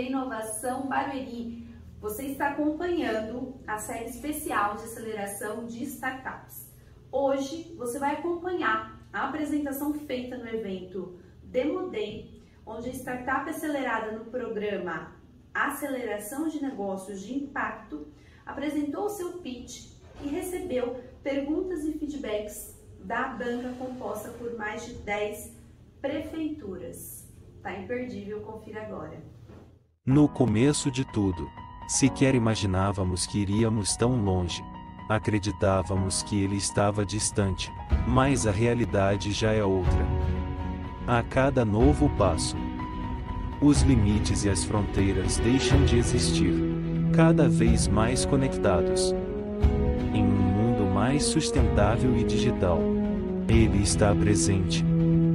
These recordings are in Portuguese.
Inovação Barueri. Você está acompanhando a série especial de aceleração de startups. Hoje você vai acompanhar a apresentação feita no evento Demo Day, onde a startup acelerada no programa Aceleração de Negócios de Impacto apresentou seu pitch e recebeu perguntas e feedbacks da banca composta por mais de 10 prefeituras. Tá imperdível, confira agora. No começo de tudo, sequer imaginávamos que iríamos tão longe. Acreditávamos que ele estava distante, mas a realidade já é outra. A cada novo passo, os limites e as fronteiras deixam de existir, cada vez mais conectados. Em um mundo mais sustentável e digital, ele está presente.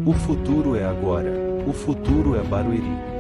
O futuro é agora, o futuro é Barueri.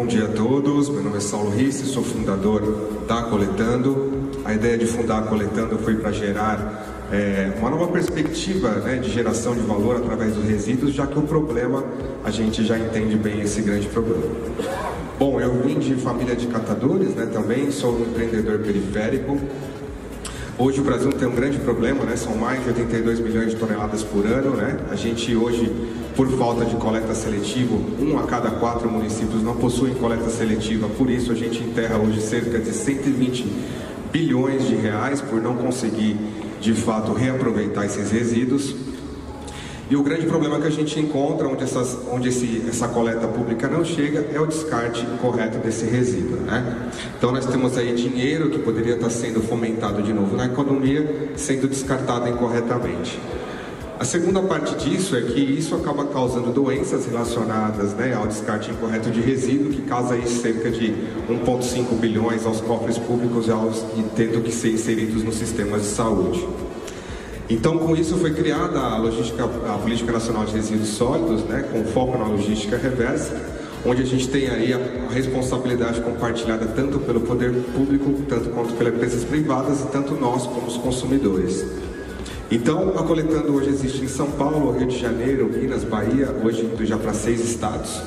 Bom dia a todos, meu nome é Saulo Risse, sou fundador da Coletando. A ideia de fundar a Coletando foi para gerar é, uma nova perspectiva né, de geração de valor através dos resíduos, já que o problema a gente já entende bem esse grande problema. Bom, eu vim de família de catadores né, também, sou um empreendedor periférico. Hoje o Brasil tem um grande problema, né, são mais de 82 milhões de toneladas por ano. Né? A gente hoje, por falta de coleta seletiva, um a cada quatro municípios não possuem coleta seletiva, por isso a gente enterra hoje cerca de 120 bilhões de reais por não conseguir de fato reaproveitar esses resíduos. E o grande problema que a gente encontra onde, essas, onde esse, essa coleta pública não chega é o descarte incorreto desse resíduo. Né? Então nós temos aí dinheiro que poderia estar sendo fomentado de novo na economia, sendo descartado incorretamente. A segunda parte disso é que isso acaba causando doenças relacionadas né, ao descarte incorreto de resíduo, que causa aí cerca de 1,5 bilhões aos cofres públicos e, aos, e tendo que ser inseridos nos sistemas de saúde. Então, com isso foi criada a, logística, a Política Nacional de Resíduos Sólidos, né, com foco na logística reversa, onde a gente tem aí a responsabilidade compartilhada tanto pelo poder público, tanto quanto pelas empresas privadas e tanto nós como os consumidores. Então, a Coletando hoje existe em São Paulo, Rio de Janeiro, Minas, Bahia, hoje já para seis estados.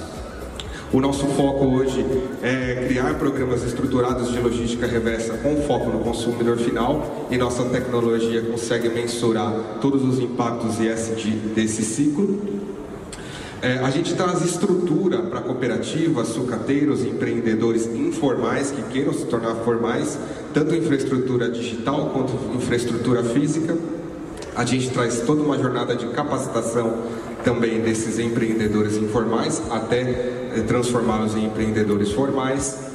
O nosso foco hoje é criar programas estruturados de logística reversa com foco no consumidor final e nossa tecnologia consegue mensurar todos os impactos ESG desse ciclo. É, a gente traz estrutura para cooperativas, sucateiros, empreendedores informais que queiram se tornar formais, tanto infraestrutura digital quanto infraestrutura física. A gente traz toda uma jornada de capacitação também desses empreendedores informais até eh, transformá-los em empreendedores formais.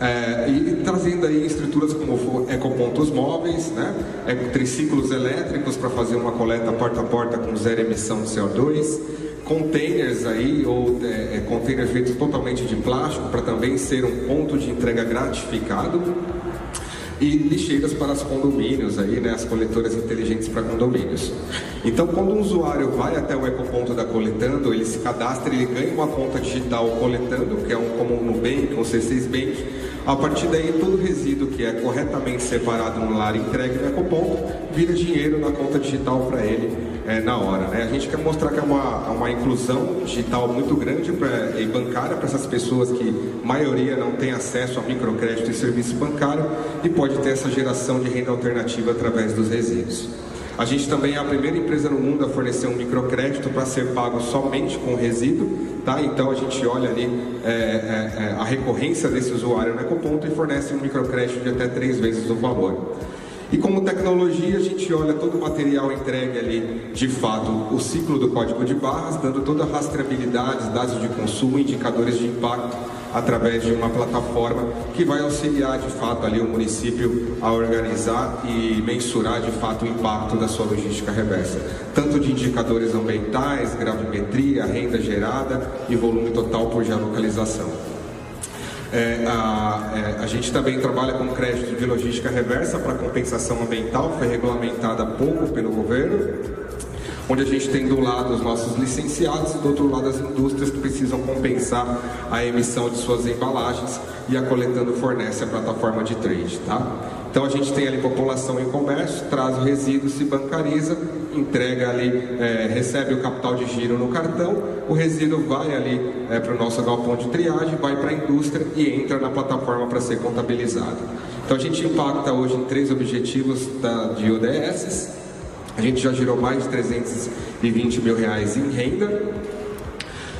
É, e trazendo aí estruturas como ecopontos móveis, né? É, triciclos elétricos para fazer uma coleta porta a porta com zero emissão de CO2, containers aí, ou é, containers feitos totalmente de plástico para também ser um ponto de entrega gratificado e lixeiras para os condomínios aí, né, as coletoras inteligentes para condomínios. Então, quando um usuário vai até o ecoponto da Coletando, ele se cadastra, ele ganha uma conta digital Coletando, que é um como um Nubank, um C6 Bank. A partir daí, todo resíduo que é corretamente separado no lar entregue no ecoponto vira dinheiro na conta digital para ele é, na hora. Né? A gente quer mostrar que é uma, uma inclusão digital muito grande pra, e bancária para essas pessoas que, maioria, não tem acesso a microcrédito e serviço bancário e pode ter essa geração de renda alternativa através dos resíduos. A gente também é a primeira empresa no mundo a fornecer um microcrédito para ser pago somente com resíduo, tá? Então a gente olha ali é, é, é a recorrência desse usuário no Ecoponto e fornece um microcrédito de até três vezes o valor. E como tecnologia, a gente olha todo o material entregue ali, de fato, o ciclo do código de barras, dando toda a rastreabilidade, dados de consumo, indicadores de impacto, através de uma plataforma que vai auxiliar, de fato, ali o município a organizar e mensurar, de fato, o impacto da sua logística reversa. Tanto de indicadores ambientais, gravimetria, renda gerada e volume total por geolocalização. É, a, é, a, gente também trabalha com crédito de logística reversa para compensação ambiental, foi regulamentada há pouco pelo governo, onde a gente tem do lado os nossos licenciados e do outro lado as indústrias que precisam compensar a emissão de suas embalagens e a Coletando fornece a plataforma de trade, tá? Então a gente tem ali população em comércio, traz o resíduo, se bancariza, entrega ali, é, recebe o capital de giro no cartão, o resíduo vai ali é, para o nosso galpão de triagem, vai para a indústria e entra na plataforma para ser contabilizado. Então a gente impacta hoje em três objetivos da, de ODS. A gente já girou mais de 320 mil reais em renda,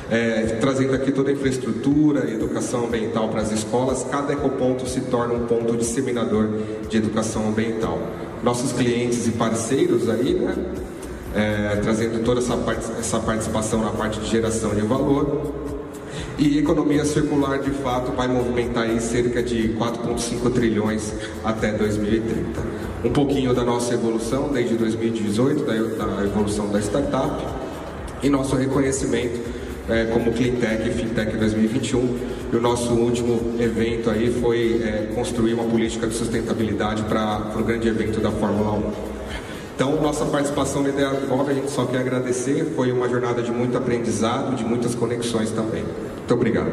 é, trazendo aqui toda a infraestrutura, educação ambiental para as escolas, cada ecoponto se torna um ponto disseminador de educação ambiental. Nossos clientes e parceiros aí, né, é, trazendo toda essa, essa participação na parte de geração de valor. E economia circular, de fato, vai movimentar aí cerca de 4,5 trilhões até 2030. Um pouquinho da nossa evolução desde 2018, da, da evolução da startup e nosso reconhecimento é, como Cleantech Fintech 2021. E o nosso último evento aí foi é, construir uma política de sustentabilidade para o grande evento da Fórmula 1. Então, nossa participação na Ideia Móvel, a gente só quer agradecer. Foi uma jornada de muito aprendizado, de muitas conexões também. Muito obrigado.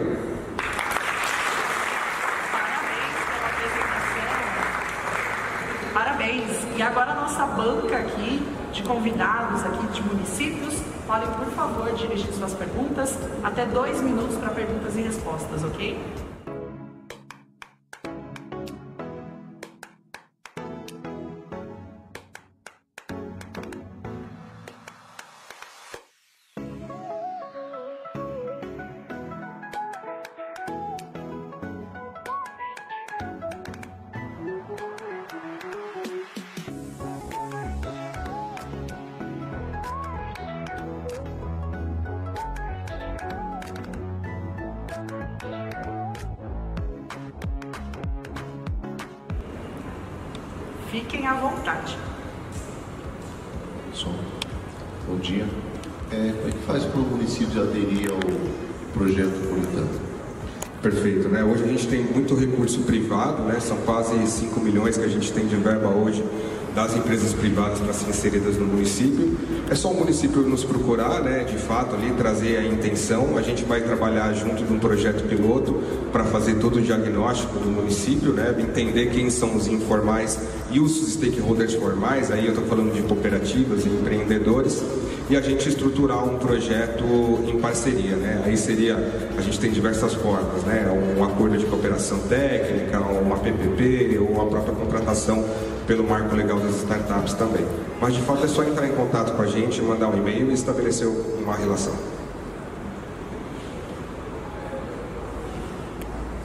Parabéns. E agora a nossa banca aqui, de convidados aqui de municípios, podem, por favor, dirigir suas perguntas. Até dois minutos para perguntas e respostas, ok? Fiquem à vontade. Som. Bom dia. É, como é que faz para o município aderir ao projeto Politano? Perfeito, né? Hoje a gente tem muito recurso privado, né? São quase 5 milhões que a gente tem de verba hoje das empresas privadas para serem inseridas no município. É só o município nos procurar, né, de fato, ali trazer a intenção. A gente vai trabalhar junto de um projeto piloto para fazer todo o diagnóstico do município, né, entender quem são os informais e os stakeholders formais. Aí eu estou falando de cooperativas e empreendedores e a gente estruturar um projeto em parceria, né? Aí seria, a gente tem diversas formas, né? Um acordo de cooperação técnica, uma PPP ou a própria contratação pelo marco legal das startups também. Mas de fato é só entrar em contato com a gente, mandar um e-mail e estabelecer uma relação.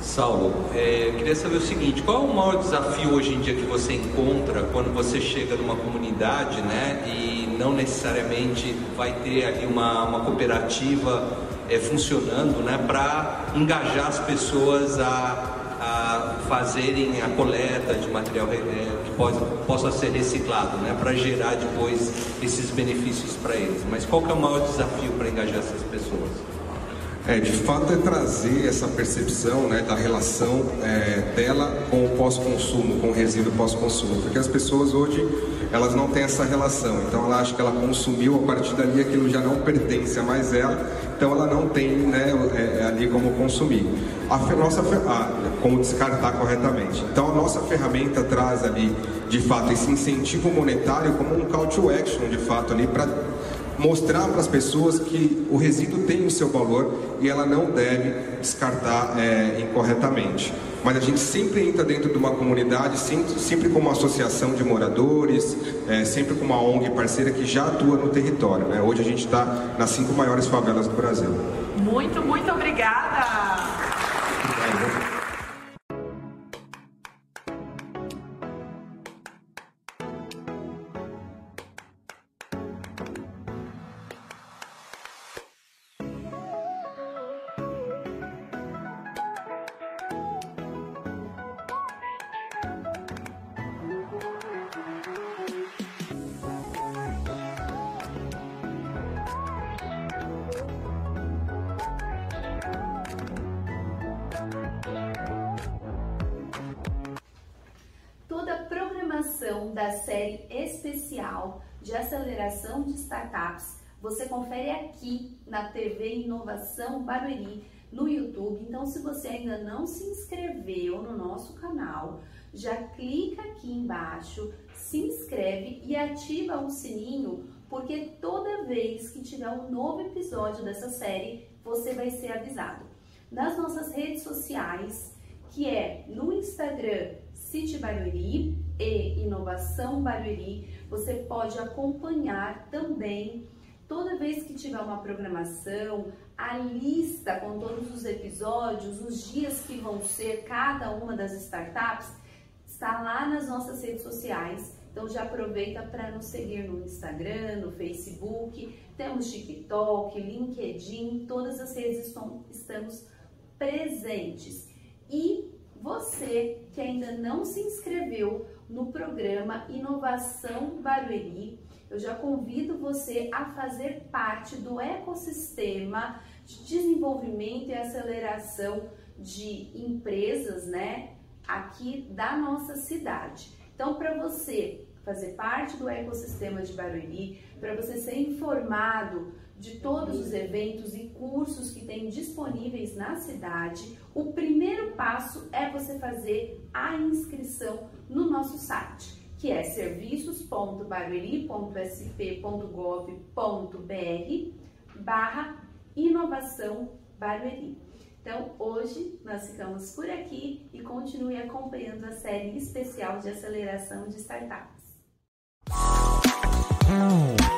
Saulo, é, queria saber o seguinte: qual é o maior desafio hoje em dia que você encontra quando você chega numa comunidade, né, e não necessariamente vai ter ali uma, uma cooperativa é, funcionando, né, para engajar as pessoas a a fazerem a coleta de material é, pode, possa ser reciclado, né, para gerar depois esses benefícios para eles. Mas qual que é o maior desafio para engajar essas pessoas? É, de fato é trazer essa percepção né, da relação é, dela com o pós-consumo, com o resíduo pós-consumo, porque as pessoas hoje elas não têm essa relação, então ela acha que ela consumiu a partir dali aquilo já não pertence a mais ela, então ela não tem né, é, é ali como consumir. A nossa a, como descartar corretamente. Então a nossa ferramenta traz ali de fato esse incentivo monetário como um call to action de fato ali para mostrar para as pessoas que o resíduo tem o seu valor e ela não deve descartar é, incorretamente. Mas a gente sempre entra dentro de uma comunidade, sempre, sempre com uma associação de moradores, é, sempre com uma ONG parceira que já atua no território. Né? Hoje a gente está nas cinco maiores favelas do Brasil. Muito, muito obrigada! Especial de aceleração de startups. Você confere aqui na TV Inovação Barueri no YouTube. Então, se você ainda não se inscreveu no nosso canal, já clica aqui embaixo, se inscreve e ativa o sininho, porque toda vez que tiver um novo episódio dessa série, você vai ser avisado. Nas nossas redes sociais, que é no Instagram City Barueri e Inovação Barueri, você pode acompanhar também toda vez que tiver uma programação, a lista com todos os episódios, os dias que vão ser cada uma das startups, está lá nas nossas redes sociais. Então já aproveita para nos seguir no Instagram, no Facebook, temos TikTok, LinkedIn, todas as redes estão, estamos presentes. E você que ainda não se inscreveu no programa Inovação Barueri, eu já convido você a fazer parte do ecossistema de desenvolvimento e aceleração de empresas, né, aqui da nossa cidade. Então, para você fazer parte do ecossistema de Barueri, para você ser informado de todos os eventos e cursos que tem disponíveis na cidade, o primeiro passo é você fazer a inscrição no nosso site que é serviços.barueri.sp.gov.br barra inovação Barueri. Então, hoje nós ficamos por aqui e continue acompanhando a série especial de aceleração de startups. Oh.